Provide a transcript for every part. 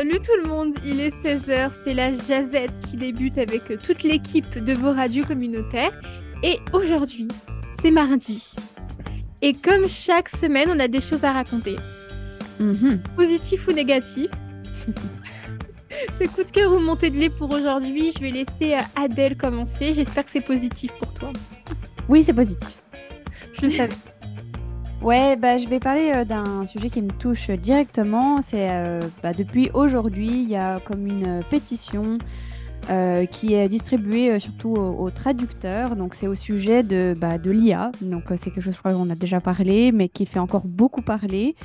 Salut tout le monde, il est 16h, c'est la jazette qui débute avec toute l'équipe de vos radios communautaires. Et aujourd'hui, c'est mardi. Et comme chaque semaine, on a des choses à raconter. Mhm. Positif ou négatif? c'est coup de cœur ou montée de lait pour aujourd'hui. Je vais laisser euh, Adèle commencer. J'espère que c'est positif pour toi. Oui, c'est positif. Je le savais. Ouais, bah, je vais parler euh, d'un sujet qui me touche directement. C'est euh, bah, depuis aujourd'hui, il y a comme une pétition euh, qui est distribuée surtout aux, traducteurs. Donc c'est au sujet de, bah, de l'IA. Donc c'est quelque chose, je crois qu'on a déjà parlé, mais qui fait encore beaucoup parler.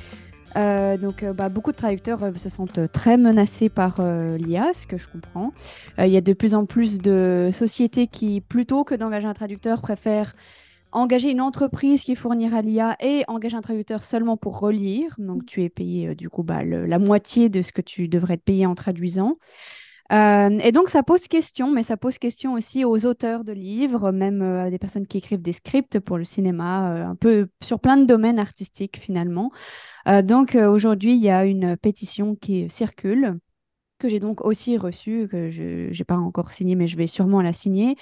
Donc bah, beaucoup de traducteurs se sentent très menacés par l'IA, ce que je comprends. Il y a de plus en plus de sociétés qui, plutôt que d'engager un traducteur, préfèrent engager une entreprise qui fournira l'IA et engager un traducteur seulement pour relire. Donc, tu es payé euh, du coup bah, la moitié de ce que tu devrais être payé en traduisant. Euh, et donc, ça pose question, mais ça pose question aussi aux auteurs de livres, même euh, à des personnes qui écrivent des scripts pour le cinéma, un peu sur plein de domaines artistiques finalement. Donc, aujourd'hui, il y a une pétition qui circule, que j'ai donc aussi reçue, que je n'ai pas encore signée, mais je vais sûrement la signer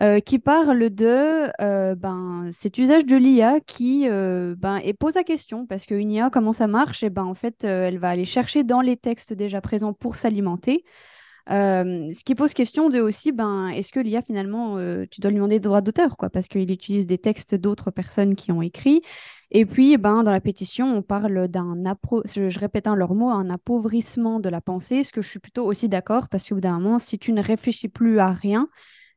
euh, qui parle de euh, ben, cet usage de l'IA qui euh, ben, et pose la question parce qu'une IA, comment ça marche? Et ben, en fait, elle va aller chercher dans les textes déjà présents pour s'alimenter. Ce qui pose question de aussi, ben, est-ce que l'IA, finalement, tu dois lui demander des droits d'auteur, quoi, parce qu'il utilise des textes d'autres personnes qui ont écrit. Et puis, ben, dans la pétition, on parle d'un, je, je répète un leur mot, un appauvrissement de la pensée, ce que je suis plutôt aussi d'accord, parce qu'au bout d'un moment, si tu ne réfléchis plus à rien,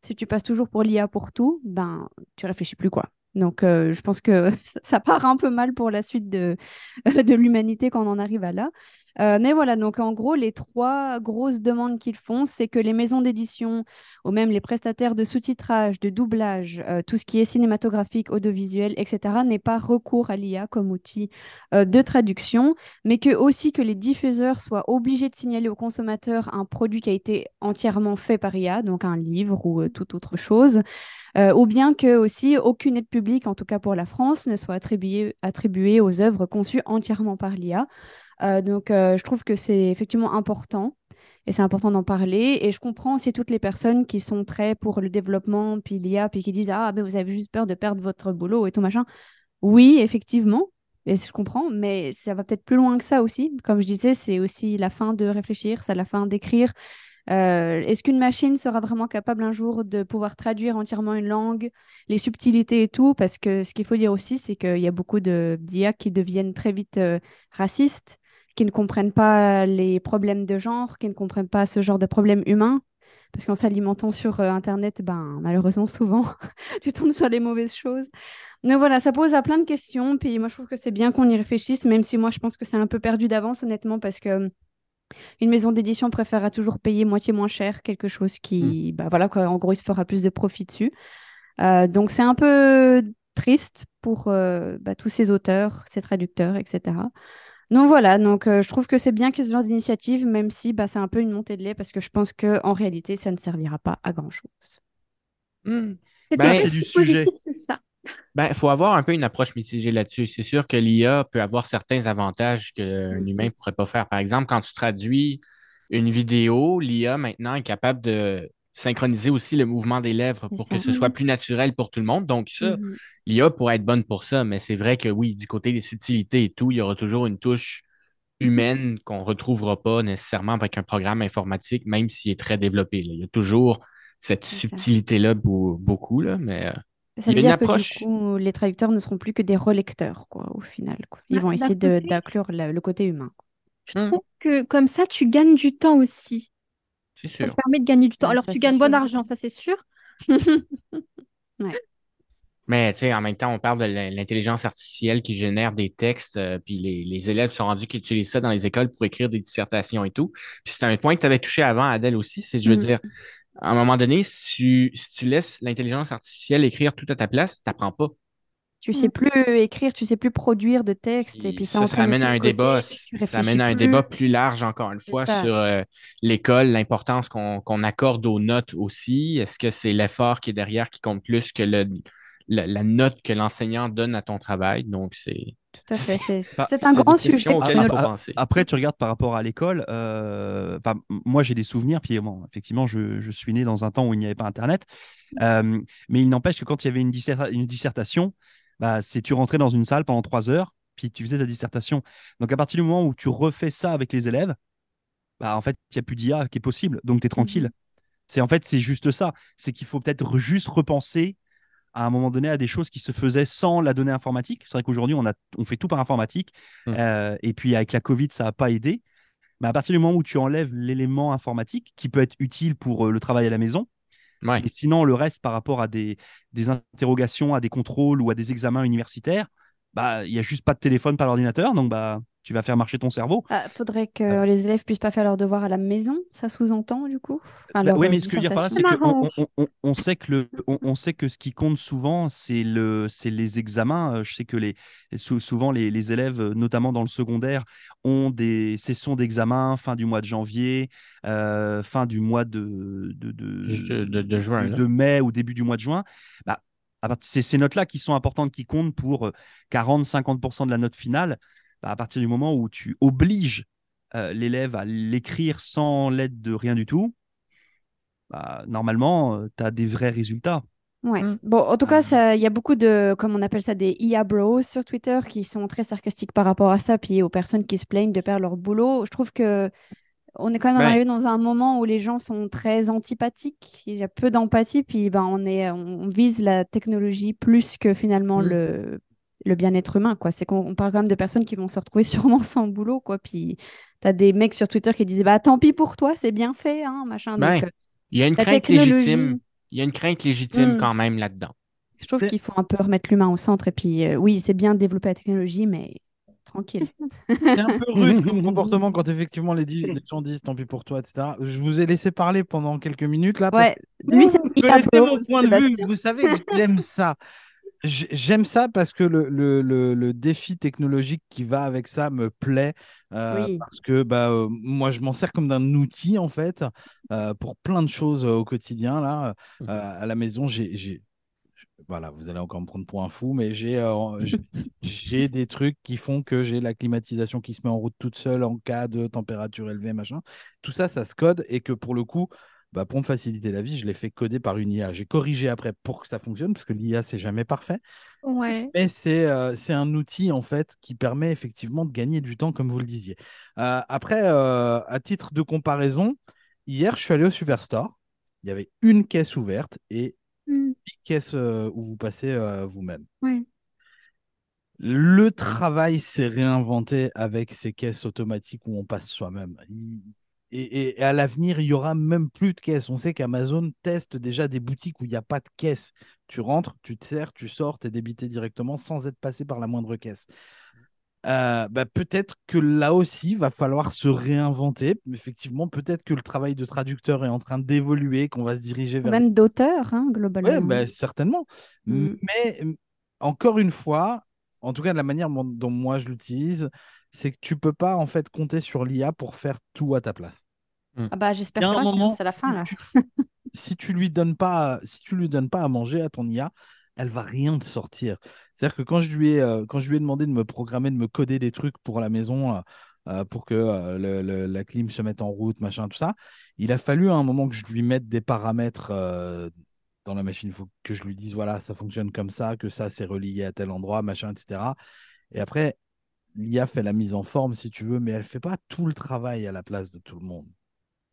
si tu passes toujours pour l'IA pour tout, ben, tu réfléchis plus, quoi. Donc, euh, je pense que ça- part un peu mal pour la suite de, de l'humanité quand on en arrive à là. Euh, mais voilà, donc en gros, les trois grosses demandes qu'ils font, c'est que les maisons d'édition ou même les prestataires de sous-titrage, de doublage, euh, tout ce qui est cinématographique, audiovisuel, etc., n'aient pas recours à l'IA comme outil euh, de traduction, mais que aussi que les diffuseurs soient obligés de signaler aux consommateurs un produit qui a été entièrement fait par IA, donc un livre ou toute autre chose. Ou bien que aussi aucune aide publique, en tout cas pour la France, ne soit attribuée aux œuvres conçues entièrement par l'IA. Euh, donc, euh, je trouve que c'est effectivement important et c'est important d'en parler. Et je comprends aussi toutes les personnes qui sont très pour le développement, puis l'IA, puis qui disent Ah, ben vous avez juste peur de perdre votre boulot et tout machin. Oui, effectivement, et je comprends, mais ça va peut-être plus loin que ça aussi. Comme je disais, c'est aussi la fin de réfléchir, c'est la fin d'écrire. Euh, est-ce qu'une machine sera vraiment capable un jour de pouvoir traduire entièrement une langue, les subtilités et tout? Parce que ce qu'il faut dire aussi, c'est qu'il y a beaucoup d'IA qui deviennent très vite racistes, qui ne comprennent pas les problèmes de genre, qui ne comprennent pas ce genre de problèmes humains. Parce qu'en s'alimentant sur euh, Internet, ben, malheureusement, souvent, tu tombes sur les mauvaises choses. Donc voilà, ça pose à plein de questions. Puis moi, je trouve que c'est bien qu'on y réfléchisse, même si moi, je pense que c'est un peu perdu d'avance, honnêtement, parce que une maison d'édition préférera toujours payer moitié moins cher quelque chose qui, bah voilà, quoi, en gros, il se fera plus de profit dessus. Euh, donc c'est un peu triste pour euh, bah, tous ces auteurs, ces traducteurs, etc. Donc voilà, donc euh, je trouve que c'est bien que ce genre d'initiative, même si bah, c'est un peu une montée de lait, parce que je pense que en réalité, ça ne servira pas à grand-chose. C'était Ben, pas c'est si du sujet. positif que ça. Ben, il faut avoir un peu une approche mitigée là-dessus. C'est sûr que l'IA peut avoir certains avantages qu'un Mhm. humain ne pourrait pas faire. Par exemple, quand tu traduis une vidéo, l'IA maintenant est capable de synchroniser aussi le mouvement des lèvres pour que ce soit plus naturel pour tout le monde. Donc, ça, Mhm. l'IA pourrait être bonne pour ça, mais c'est vrai que oui, du côté des subtilités et tout, il y aura toujours une touche humaine qu'on ne retrouvera pas nécessairement avec un programme informatique, même s'il est très développé. là. Il y a toujours cette subtilité-là beau- beaucoup, là, mais euh, Ça Il veut y a une dire que approche. du coup, les traducteurs ne seront plus que des relecteurs, quoi, au final. quoi. Ils Bah, vont essayer de- d'inclure le, le côté humain. quoi. Je trouve que comme ça, tu gagnes du temps aussi. C'est Ça te permet de gagner du temps. Ouais, Alors, ça, tu gagnes bon sûr. argent, ça c'est sûr. Mais tu sais, en même temps, on parle de l'in- l'intelligence artificielle qui génère des textes, euh, puis les, les élèves sont rendus qu'ils utilisent ça dans les écoles pour écrire des dissertations et tout. Puis c'est un point que tu avais touché avant, Adèle aussi, c'est, je veux Mhm. dire, à un moment donné, si tu, si tu laisses l'intelligence artificielle écrire tout à ta place, tu n'apprends pas. Tu sais plus écrire, tu sais plus produire de texte, et Puis puis ça, ça, ça amène à un débat, ça amène à un plus. débat plus large, encore une fois, sur euh, l'école, l'importance qu'on qu'on accorde aux notes aussi. Est-ce que c'est l'effort qui est derrière qui compte plus que le, la, note que l'enseignant donne à ton travail? Donc, c'est. Tout à fait. C'est un grand sujet. Après, tu regardes par rapport à l'école. Euh, moi, j'ai des souvenirs. Puis, bon, effectivement, je, je, suis né dans un temps où il n'y avait pas Internet. Euh, mais il n'empêche que quand il y avait une, une dissertation, bah, c'est tu rentrais dans une salle pendant trois heures, puis tu faisais ta dissertation. Donc, à partir du moment où tu refais ça avec les élèves, bah, en fait, il n'y a plus d'IA qui est possible. Donc, tu es tranquille. Mhm. C'est en fait, c'est juste ça. C'est qu'il faut peut-être juste repenser à un moment donné à des choses qui se faisaient sans la donnée informatique. C'est vrai qu'aujourd'hui, on, a, on fait tout par informatique. Mmh. Euh, et puis, avec la Covid, ça n'a pas aidé. Mais à partir du moment où tu enlèves l'élément informatique qui peut être utile pour euh, le travail à la maison, et sinon, le reste par rapport à des, des, interrogations, à des contrôles ou à des examens universitaires, bah, il n'y a juste pas de téléphone, pas d'ordinateur. Donc, bah, tu vas faire marcher ton cerveau. Il ah, faudrait que les élèves puissent pas faire leurs devoirs à la maison, ça sous-entend du coup? Bah Oui, mais ce que je veux dire par là, c'est qu'on on, sait que le, on, sait que ce qui compte souvent, c'est le, c'est les examens. Euh, je sais que les, souvent les, les, élèves, notamment dans le secondaire, ont des sessions d'examen fin du mois de janvier, euh, fin du mois de de, de, de, juin, de, mai ou début du mois de juin. Bah, c'est ces notes-là qui sont importantes, qui comptent pour 40-50% euh, de la note finale. Bah, à partir du moment où tu obliges euh, l'élève à l'écrire sans l'aide de rien du tout, bah, normalement, euh, tu as des vrais résultats. Ouais. Mm. Bon, en tout cas, euh. il y a beaucoup de, comme on appelle ça, des IA bros sur Twitter qui sont très sarcastiques par rapport à ça, puis aux personnes qui se plaignent de perdre leur boulot. Je trouve que on est quand même arrivé dans un moment où les gens sont très antipathiques, il y a peu d'empathie, puis ben, on, est, on vise la technologie plus que finalement mm. le le bien-être humain, quoi. C'est qu'on parle quand même de personnes qui vont se retrouver sûrement sans boulot, quoi. Puis tu as des mecs sur Twitter qui disaient, bah tant pis pour toi, c'est bien fait, hein, machin. Ben, Donc, il y a une crainte légitime. Il y a une crainte légitime hmm. quand même là-dedans. Je trouve qu'il faut un peu remettre l'humain au centre. Et puis, euh, oui, c'est bien de développer la technologie, mais tranquille. C'est un peu rude comme comportement quand effectivement les, gens disent tant pis pour toi, etc. Je vous ai laissé parler pendant quelques minutes là. Ouais, lui, c'est mon point de vue. Vous savez, j'aime ça. J'aime ça parce que le, le, le, défi technologique qui va avec ça me plaît. Euh, parce que bah, euh, moi, je m'en sers comme d'un outil, en fait, euh, pour plein de choses au quotidien. Là, mmh. à la maison, j'ai. Voilà, vous allez encore me prendre pour un fou, mais j'ai j'ai des trucs qui font que j'ai la climatisation qui se met en route toute seule en cas de température élevée, machin. Tout ça, ça se code et que pour le coup, bah, pour me faciliter la vie, je l'ai fait coder par une IA. J'ai corrigé après pour que ça fonctionne, parce que l'IA, c'est jamais parfait. Ouais. Mais c'est euh, c'est un outil, en fait, qui permet effectivement de gagner du temps, comme vous le disiez. Euh, après, euh, à titre de comparaison, hier, je suis allé au Superstore. Il y avait une caisse ouverte et mmh. une caisse où vous passez vous-même. Ouais. Le travail s'est réinventé avec ces caisses automatiques où on passe soi-même. Et, à l'avenir, il y aura même plus de caisse. On sait qu'Amazon teste déjà des boutiques où il n'y a pas de caisse. Tu rentres, tu te sers, tu sors, tu es débité directement sans être passé par la moindre caisse. Euh, bah, peut-être que là aussi, il va falloir se réinventer. Effectivement, peut-être que le travail de traducteur est en train d'évoluer, qu'on va se diriger vers. Même d'auteur, hein, globalement. Oui, bah, certainement. Mm. Mais encore une fois, en tout cas de la manière dont moi je l'utilise, c'est que tu peux pas en fait compter sur l'IA pour faire tout à ta place. Hmm. Ah bah j'espère pas, c'est la fin là. si tu lui donnes pas, si tu lui donnes pas à manger à ton IA, elle va rien te sortir. C'est-à-dire que quand je lui ai, euh, quand je lui ai demandé de me programmer, de me coder des trucs pour la maison, euh, euh, pour que la clim se mette en route, machin, tout ça, il a fallu à un moment que je lui mette des paramètres dans la machine. Il faut que je lui dise voilà, ça fonctionne comme ça, que ça c'est relié à tel endroit, machin, etc. Et après, l'IA fait la mise en forme, si tu veux, mais elle fait pas tout le travail à la place de tout le monde.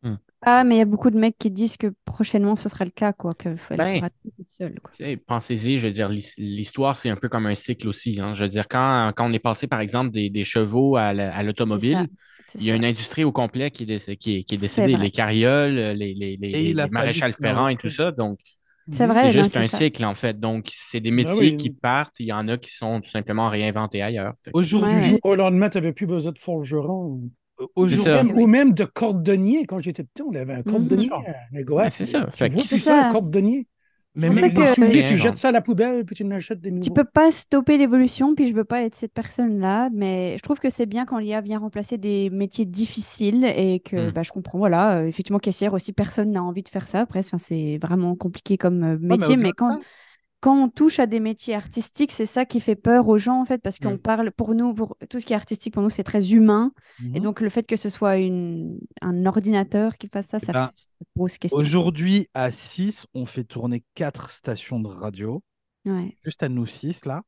Hmm. Ah, mais il y a beaucoup de mecs qui disent que prochainement ce sera le cas, quoi, qu'il faut ben, tout seul. Pensez-y, je veux dire, l'histoire, c'est un peu comme un cycle aussi. Hein. Je veux dire, quand, quand on est passé, par exemple, des, chevaux à l'automobile, il y a une industrie au complet qui est, qui est, décédée. Les carrioles, les, les, les, les maréchals ferrants et tout ça. Donc, c'est vrai. C'est juste un cycle, en fait. Donc, c'est des ah métiers qui partent. Il y en a qui sont tout simplement réinventés ailleurs. Au jour du jour, au lendemain, tu n'avais plus besoin de forgeron. Au jour même, ou même de cordonnier. Quand j'étais petit, on avait un cordonnier. Mm c'est ça. Tu vois plus ça, un cordonnier? Mais même que... tu jettes ça à la poubelle puis tu n'achètes des nouveaux. Tu peux pas stopper l'évolution, puis je veux pas être cette personne-là, mais je trouve que c'est bien quand l'IA vient remplacer des métiers difficiles et que hmm. bah, je comprends, voilà, euh, effectivement, caissière aussi, personne n'a envie de faire ça. Après, c'est vraiment compliqué comme euh, métier, mais, quand, quand on touche à des métiers artistiques, c'est ça qui fait peur aux gens, en fait, parce qu'on Mm. parle, pour nous, pour tout ce qui est artistique, pour nous, c'est très humain. Et Mhm. donc, le fait que ce soit une, un ordinateur qui fasse ça, ça, ben, pose question. Aujourd'hui, à 6, on fait tourner quatre stations de radio. Ouais. Juste à nous 6, là.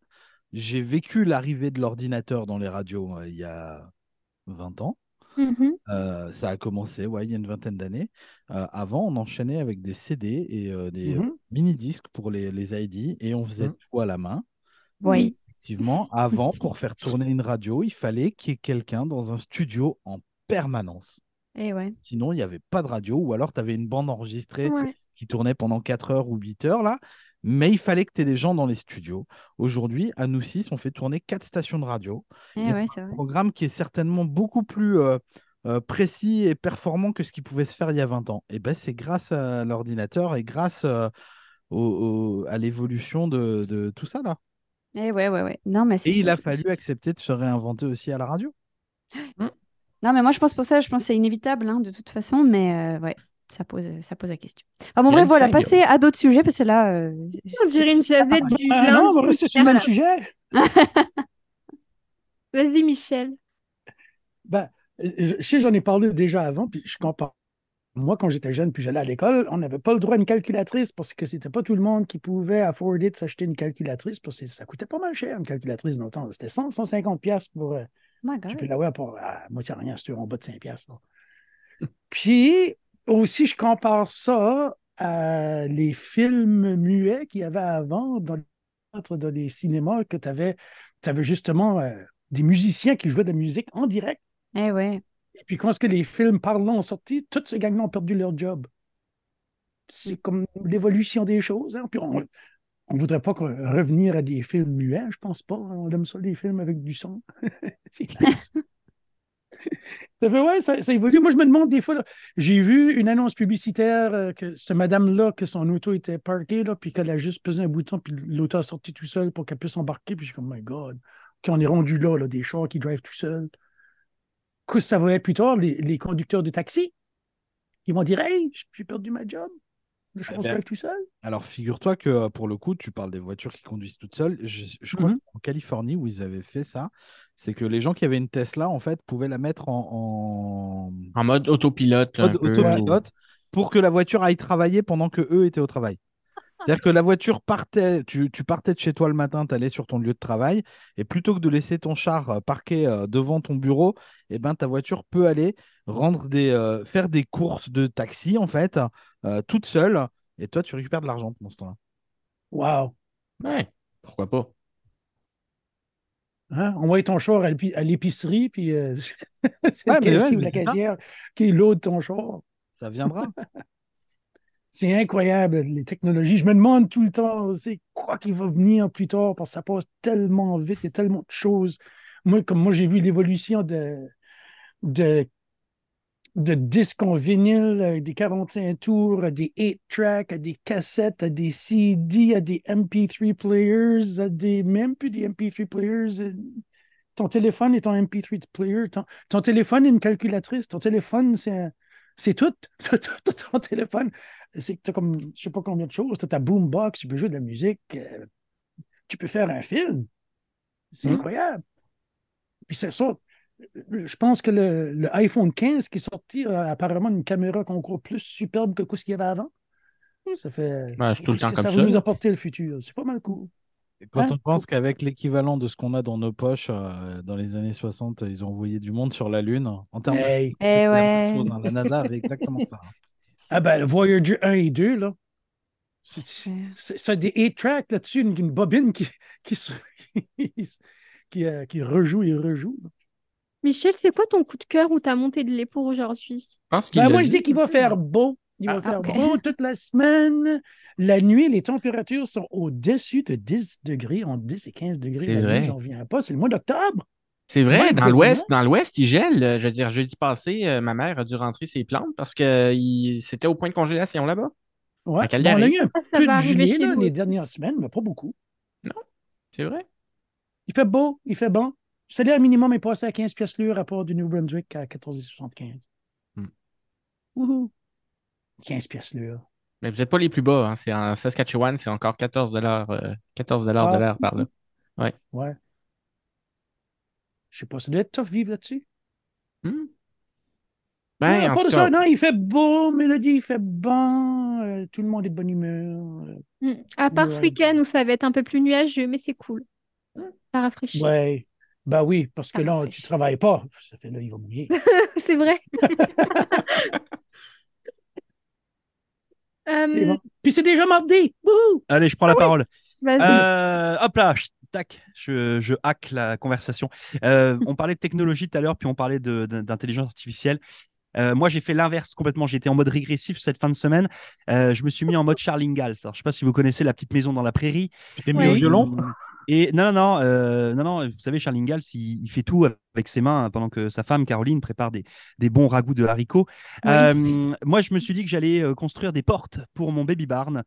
J'ai vécu l'arrivée de l'ordinateur dans les radios euh, il y a 20 ans. Mhm. Euh, ça a commencé, ouais, il y a une vingtaine d'années. Euh, avant, on enchaînait avec des CD et euh, des euh, mini-disques pour les, les ID et on faisait Mhm. tout à la main. Oui. Effectivement, avant, pour faire tourner une radio, il fallait qu'il y ait quelqu'un dans un studio en permanence. Et ouais. Sinon, il n'y avait pas de radio ou alors tu avais une bande enregistrée Ouais. qui tournait pendant 4 heures ou 8 heures là. Mais il fallait que tu aies des gens dans les studios. Aujourd'hui, à nous six, on fait tourner quatre stations de radio. Et Il y a ouais, c'est vrai. Un programme qui est certainement beaucoup plus euh, euh, précis et performant que ce qui pouvait se faire il y a 20 ans. Et ben, c'est grâce à l'ordinateur et grâce euh, au- au- à l'évolution de, de tout ça là. Et ouais, ouais, ouais. Non, mais Et il a fallu accepter de se réinventer aussi à la radio. Non, mais moi, je pense pour ça, je pense que c'est inévitable, hein, de toute façon, mais euh, ouais, ça pose, ça pose la question. Enfin, bon, bref, voilà, passer à d'autres sujets, parce que là, euh, On dirait une jazette du Ah non, sur le même sujet. Vas-y, Michel. Ben, je je sais, j'en ai parlé déjà avant, puis je compare. Moi, quand j'étais jeune, puis j'allais à l'école, on n'avait pas le droit à une calculatrice parce que c'était pas tout le monde qui pouvait afforder de s'acheter une calculatrice parce que ça coûtait pas mal cher, une calculatrice dans le temps. C'était 100, 150 pièces pour. euh, my tu God. peux l'avoir pour à moitié rien, c'est en bas de 5 pièces. Puis aussi, je compare ça à les films muets qu'il y avait avant dans, les- dans les cinémas, que tu avais, justement euh, des musiciens qui jouaient de la musique en direct. Eh ouais. Et puis quand est-ce que les films parlants ont sorti, tous ces gangs-là ont perdu leur job. C'est comme l'évolution des choses. hein. Puis on ne voudrait pas revenir à des films muets, je pense pas. On aime ça, les films avec du son. C'est classe. Ça fait, ouais, ça, ça évolue. Moi, je me demande des fois, j'ai vu une annonce publicitaire euh, que ce madame-là, que son auto était parquée, là, puis qu'elle a juste pesé un bouton, puis l'auto a sorti tout seul pour qu'elle puisse embarquer. Puis je suis comme, my God, quand on est rendu là, là, des chars qui drivent tout seul. Qu'est-ce que ça va être plus tard, les, les conducteurs de taxi? Ils vont dire, hey, j'ai perdu ma job. Le char Eh ben, tout seul. Alors, figure-toi que euh, pour le coup, tu parles des voitures qui conduisent toutes seules. Je, je crois que c'est en Californie où ils avaient fait ça. C'est que les gens qui avaient une Tesla, en fait, pouvaient la mettre en, En mode autopilote. mode pour que la voiture aille travailler pendant que eux étaient au travail. C'est-à-dire que la voiture partait, tu, tu partais de chez toi le matin, tu allais sur ton lieu de travail, et plutôt que de laisser ton char euh, parqué euh, devant ton bureau, eh ben, ta voiture peut aller rendre des, euh, faire des courses de taxi, en fait, euh, toute seule, et toi, tu récupères de l'argent pendant ce temps-là. Wow. Ouais, pourquoi pas? Hein? Envoie ton char à l'épi- à l'épicerie, puis euh, c'est Ouais, le la caissière qui load ton char. Ça viendra. C'est incroyable, les technologies. Je me demande tout le temps, c'est quoi qui va venir plus tard, parce que ça passe tellement vite, il y a tellement de choses. Moi, comme moi, j'ai vu l'évolution de, de, de disques en vinyle, euh, des 45 tours, à des 8-tracks, à des cassettes, à des CD, à des MP3 players, à des même plus des MP3 players. euh, Ton téléphone est ton MP3 player. Ton, ton téléphone est une calculatrice. Ton téléphone, c'est c'est tout. ton téléphone, c'est comme, je sais pas combien de choses. Tu as ta boombox, tu peux jouer de la musique, euh, tu peux faire un film. C'est Mhm. incroyable. Puis c'est ça. Je pense que le, le iPhone 15 qui est sorti a apparemment une caméra encore plus superbe que ce qu'il y avait avant. Ça fait. Tout le temps que comme ça ça, va nous apporter le futur? C'est pas mal cool. Et Quand Hein, on pense qu'avec l'équivalent de ce qu'on a dans nos poches, euh, dans les années 60, ils ont envoyé du monde sur la Lune. En termes de- Hey. c'est Eh ouais. chose, hein. La NASA avait exactement ça. Ah ben, le Voyager 1 et 2, là. C'est- des 8 tracks là-dessus, une, une bobine qui, qui, se- qui, euh, qui rejoue et rejoue. Michel, c'est quoi ton coup de cœur ou ta montée de lait pour aujourd'hui? Ben, l'a moi, je dis qu'il va faire beau. Il va Ah, faire beau toute la semaine. La nuit, les températures sont au-dessus de 10 degrés, entre 10 et 15 degrés. C'est La vrai. nuit, j'en viens pas. C'est le mois d'octobre. C'est vrai, Ouais, dans l'Ouest, dans l'Ouest, il gèle. Euh, Je veux dire, jeudi passé, euh, ma mère a dû rentrer ses plantes parce que il- c'était au point de congélation là-bas. Ouais. À Bon, on a Calgary. eu un ça peu va de arriver gelée chez là, nous les dernières semaines, mais pas beaucoup. C'est vrai. Il fait beau, il fait bon. Le salaire minimum est passé à 15 pièces l'heure à part du New Brunswick à 14,75. Hmm. Wouhou. 15 pièces l'heure. Mais vous n'êtes pas les plus bas. Hein. C'est en Saskatchewan, c'est encore 14 dollars 14 Ah. de l'heure par là. Ouais. Ouais. Je sais pas, ça doit être tough vivre là-dessus. Hmm. Ben, Ouais, en pas tout de cas, ça, non, il fait beau, Mélodie, il fait bon, euh, tout le monde est de bonne humeur. euh, Mm. À part ce week-end où ça va être un peu plus nuageux, mais c'est cool. Ça rafraîchit. Ouais. Ben oui, parce que Ça là, tu travailles pas. Ça fait là, il va mouiller. C'est vrai. Euh, bon. Puis c'est déjà mardi. Wouhou! Allez, je prends la parole. vas-y. Euh, hop là, tac, je, je hack la conversation. Euh, on parlait de technologie tout à l'heure, puis on parlait de- de- d'intelligence artificielle. Euh, moi, j'ai fait l'inverse complètement. J'étais en mode régressif cette fin de semaine. Euh, je me suis mis en mode. Alors, je sais pas si vous connaissez la petite maison dans la prairie. Tu t'es mis au violon? Et non, non, non, euh, non, non, vous savez, Charles Ingalls, il, il fait tout avec ses mains hein, pendant que sa femme, Caroline, prépare des, des bons ragoûts de haricots. Oui. Euh, moi, je me suis dit que j'allais euh, construire des portes pour mon baby barn.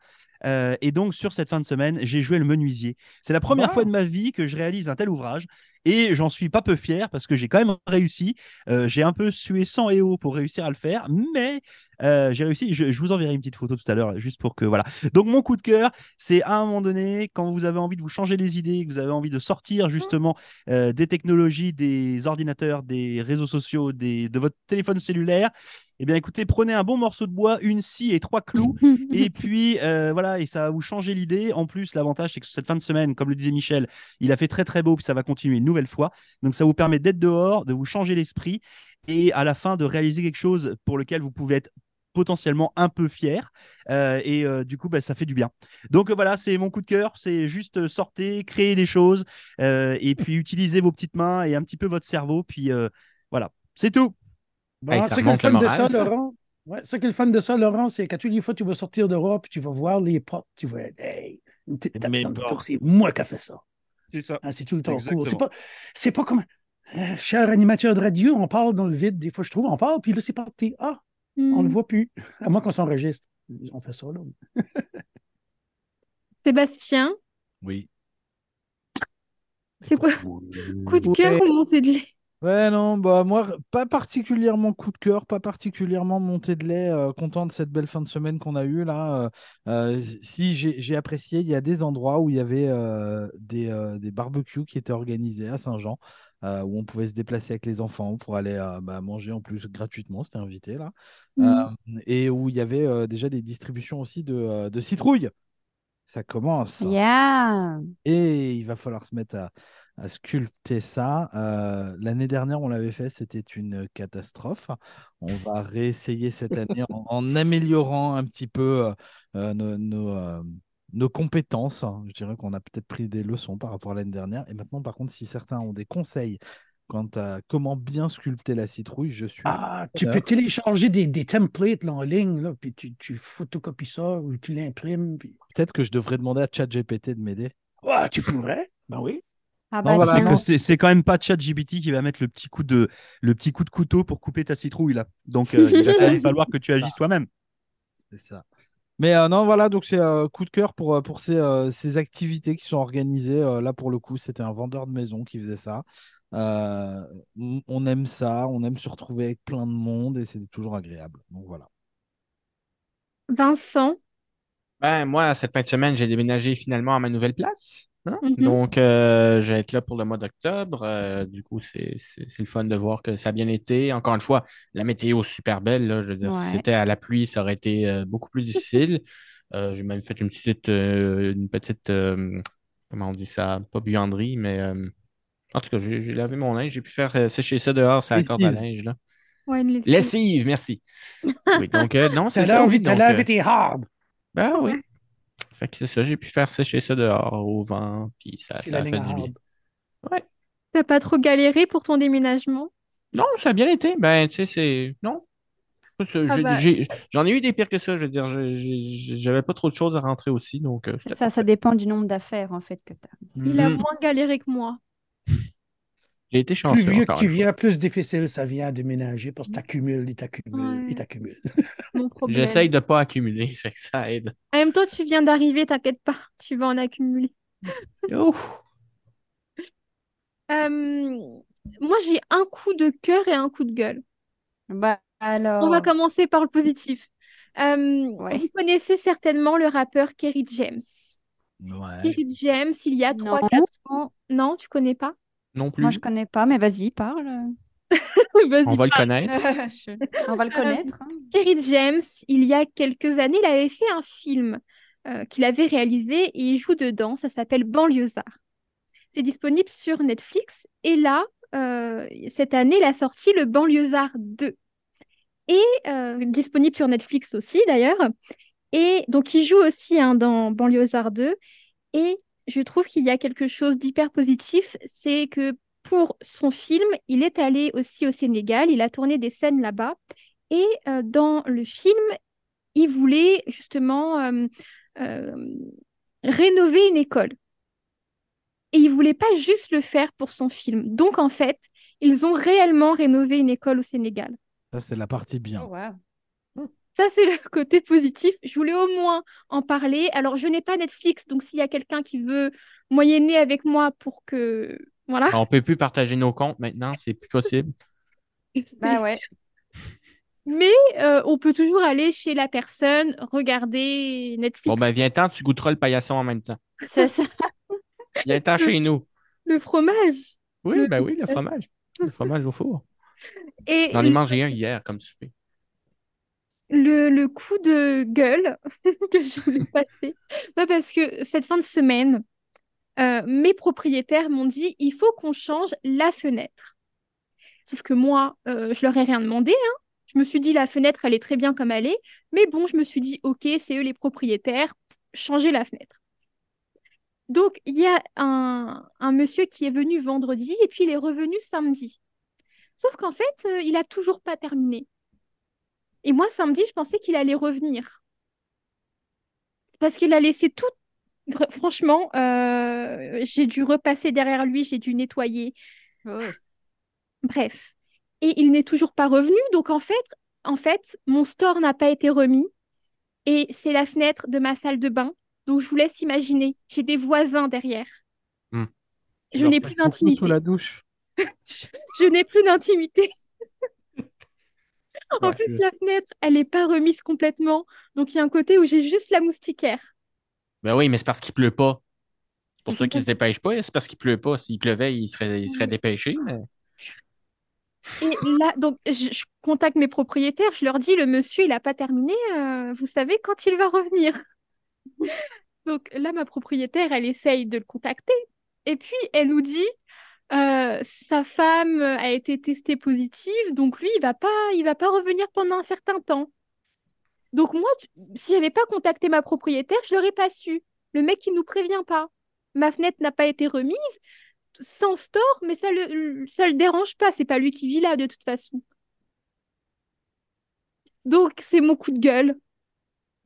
Euh, et donc, sur cette fin de semaine, j'ai joué le menuisier. C'est la première Wow. fois de ma vie que je réalise un tel ouvrage. Et j'en suis pas peu fier parce que j'ai quand même réussi. Euh, j'ai un peu sué sang et eau pour réussir à le faire, mais euh, j'ai réussi. Je, je vous enverrai une petite photo tout à l'heure, juste pour que voilà. Donc mon coup de cœur, c'est à un moment donné, quand vous avez envie de vous changer les idées, que vous avez envie de sortir justement euh, des technologies, des ordinateurs, des réseaux sociaux, des, de votre téléphone cellulaire. Eh bien, écoutez, prenez un bon morceau de bois, une scie et trois clous, et puis euh, voilà, et ça va vous changer l'idée. En plus, l'avantage, c'est que cette fin de semaine, comme le disait Michel, il a fait très très beau, puis ça va continuer une nouvelle fois. Donc, ça vous permet d'être dehors, de vous changer l'esprit, et à la fin de réaliser quelque chose pour lequel vous pouvez être potentiellement un peu fier. Euh, et euh, du coup, bah, ça fait du bien. Donc euh, voilà, c'est mon coup de cœur. C'est juste sortez, créez des choses, et puis utilisez vos petites mains et un petit peu votre cerveau. Puis voilà, c'est tout. Bon, Hey, ça ce qui est le moral, ça, ça. Laurent, ouais, ce qui est le fun de ça, Laurent, c'est qu'à toutes les fois, tu vas sortir dehors, puis tu vas voir les portes, tu vas être, hey, une petite tape Mais dans le bon. dos, c'est moi qui ai fait ça. C'est ça. Ah, c'est tout le temps cool. C'est pas, c'est pas comme, euh, cher animateur de radio, on parle dans le vide, des fois, je trouve, on parle, puis là, c'est parti. Ah, on Mm. le voit plus. À moins qu'on s'enregistre. On fait ça, là. Sébastien, Oui. c'est quoi? Coup de cœur Ouais. ou montée de lait? Ouais, non, bah moi, pas particulièrement coup de cœur, pas particulièrement montée de lait, euh, content de cette belle fin de semaine qu'on a eue là. euh, euh, si j'ai apprécié, il y a des endroits où il y avait euh, des, des barbecues qui étaient organisés à Saint-Jean, où on pouvait se déplacer avec les enfants pour aller bah, manger en plus gratuitement, c'était invité là. Mm. Euh, et où il y avait déjà des distributions aussi de, de citrouilles. Ça commence. Yeah. Et il va falloir se mettre à, à sculpter ça. Euh, L'année dernière, on l'avait fait, c'était une catastrophe. On va réessayer cette année en, en améliorant un petit peu euh, euh, nos, nos, euh, nos compétences. Je dirais qu'on a peut-être pris des leçons par rapport à l'année dernière. Et maintenant, par contre, si certains ont des conseils quant à comment bien sculpter la citrouille, je suis. Ah, tu peux télécharger des, des templates là, en ligne, là, puis tu, tu photocopies ça ou tu l'imprimes. Puis... Peut-être que je devrais demander à ChatGPT de m'aider. Ah, tu pourrais. Ben oui. Ah bah voilà. C'est quand même pas ChatGPT qui va mettre le petit coup de le petit coup de couteau pour couper ta citrouille là. Donc euh, il va quand même falloir que tu agisses toi-même. C'est ça. Mais euh, non, voilà, donc c'est euh, coup de cœur pour, euh, pour ces, euh, ces activités qui sont organisées. Euh, là, pour le coup, c'était un vendeur de maison qui faisait ça. Euh, on- on aime ça, on aime se retrouver avec plein de monde et c'est toujours agréable. Donc voilà. Vincent, Ben, moi, cette fin de semaine, j'ai déménagé finalement à ma nouvelle place. Hein. Mhm. Donc, euh, je vais être là pour le mois d'octobre. Euh, du coup, c'est le fun de voir que ça a bien été. Encore une fois, la météo super belle. là. je veux dire, si c'était à la pluie, ça aurait été euh, beaucoup plus difficile. J'ai même fait une petite, une petite comment on dit ça? Pas buanderie, mais en tout cas, j'ai lavé mon linge. J'ai pu faire sécher ça dehors, ça la corde à linge. Là. ouais, une lessive. Lessive, merci. Oui, donc, euh, non, c'est ça. t'as vite et hard. ben oui. Ouais. Fait que c'est ça, j'ai pu faire sécher ça dehors au vent, puis ça, a fait du bien. Ouais. T'as pas trop galéré pour ton déménagement? Non, ça a bien été. Ben, tu sais, c'est. Non. Ah bah. J'en ai eu des pires que ça, je veux dire. J'avais pas trop de choses à rentrer aussi, donc euh, Ça, ça dépend du nombre d'affaires en fait que tu as. Il a moins galéré que moi. J'ai été Plus chanceux, vieux que tu une fois. viens, plus difficile ça vient à déménager parce que t'accumules, et t'accumules, Ouais. et t'accumules. J'essaye de pas accumuler, fait que ça aide. En même temps, tu viens d'arriver, t'inquiète pas, tu vas en accumuler. Ouf. Euh, moi, j'ai un coup de cœur et un coup de gueule. Bah alors. On va commencer par le positif. Euh, Vous connaissez certainement le rappeur Kerry James. Ouais. Kerry James, il y a Non. 3-4 ans. Non, tu connais pas? Non plus. Moi, je connais pas, mais vas-y, parle. On va le connaître. On va le connaître. hein. Kerry James, il y a quelques années, il avait fait un film euh, qu'il avait réalisé et il joue dedans. Ça s'appelle Banlieusard. C'est disponible sur Netflix. Et là, euh, cette année, il a sorti le Banlieusard 2. Et euh, disponible sur Netflix aussi, d'ailleurs. Et donc, il joue aussi hein, dans Banlieusard 2. Et je trouve qu'il y a quelque chose d'hyper positif. C'est que pour son film, il est allé aussi au Sénégal. Il a tourné des scènes là-bas. Et euh, dans le film, il voulait justement euh, euh, rénover une école. Et il voulait pas juste le faire pour son film. Donc en fait, ils ont réellement rénové une école au Sénégal. Ça, c'est la partie bien. Oh, wow. Ça, c'est le côté positif. Je voulais au moins en parler. Alors, je n'ai pas Netflix, donc s'il y a quelqu'un qui veut moyenner avec moi pour que... Voilà. On peut plus partager nos comptes maintenant, c'est plus possible. Bah ouais. Mais euh, on peut toujours aller chez la personne, regarder Netflix. Bon, ben, viens-t'en, tu goûteras le paillasson en même temps. C'est ça. Viens-t'en chez nous. Le fromage. Oui, Le- ben oui, le fromage. Le fromage au four. Et J'en ai mangé un hier comme souper. Le, coup de gueule que je voulais passer, parce que cette fin de semaine, euh, mes propriétaires m'ont dit il faut qu'on change la fenêtre. Sauf que moi, euh, je leur ai rien demandé. hein. Je me suis dit la fenêtre, elle est très bien comme elle est. Mais bon, je me suis dit ok, c'est eux les propriétaires, changez la fenêtre. Donc, il y a un, un monsieur qui est venu vendredi et puis il est revenu samedi. Sauf qu'en fait, euh, il a toujours pas terminé. Et moi, samedi, je pensais qu'il allait revenir. Parce qu'il a laissé tout. Franchement, euh, j'ai dû repasser derrière lui, j'ai dû nettoyer. Oh. Bref. Et il n'est toujours pas revenu. Donc, en fait, en fait, mon store n'a pas été remis. Et c'est la fenêtre de ma salle de bain. Donc, je vous laisse imaginer. J'ai des voisins derrière. Hmm. Je n'ai plus d'intimité. Sous la douche. Je n'ai plus d'intimité. En Ouais, plus, je- la fenêtre, elle n'est pas remise complètement. Donc, il y a un côté où j'ai juste la moustiquaire. Ben oui, mais c'est parce qu'il pleut pas. C'est pour ça qu'il se dépêche pas. C'est parce qu'il pleut pas. S'il pleuvait, il serait, il serait dépêché. mais- Et là, donc, je, je contacte mes propriétaires, je leur dis, le monsieur, il n'a pas terminé, euh, vous savez quand il va revenir. Donc là, ma propriétaire, elle essaye de le contacter. Et puis, elle nous dit, euh, sa femme a été testée positive, donc lui, il va pas, il va pas revenir pendant un certain temps. Donc moi, si j'avais pas contacté ma propriétaire, je l'aurais pas su. Le mec, il nous prévient pas. Ma fenêtre n'a pas été remise, sans store, mais ça le, ça le dérange pas. C'est pas lui qui vit là, de toute façon. Donc, c'est mon coup de gueule.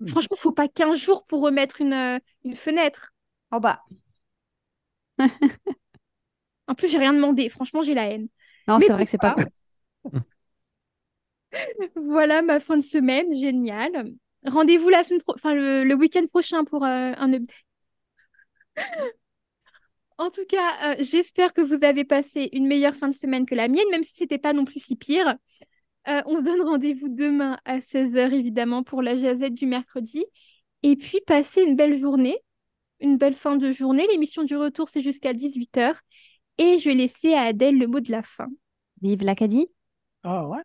Franchement, faut pas 15 jours pour remettre une, euh, une fenêtre. Oh bah. En plus, j'ai rien demandé. Franchement, j'ai la haine. Non, c'est vrai que c'est pas cool. Voilà ma fin de semaine, génial. Rendez-vous la semaine pro- enfin, le, le week-end prochain pour euh, un update. En tout cas, euh, j'espère que vous avez passé une meilleure fin de semaine que la mienne, même si c'était pas non plus si pire. Euh, on se donne rendez-vous demain à 16h, évidemment, pour la jazette du mercredi. Et puis, passez une belle journée, une belle fin de journée. L'émission du retour, c'est jusqu'à 18h. Et je vais laisser à Adèle le mot de la fin. Vive l'Acadie. Ah ouais?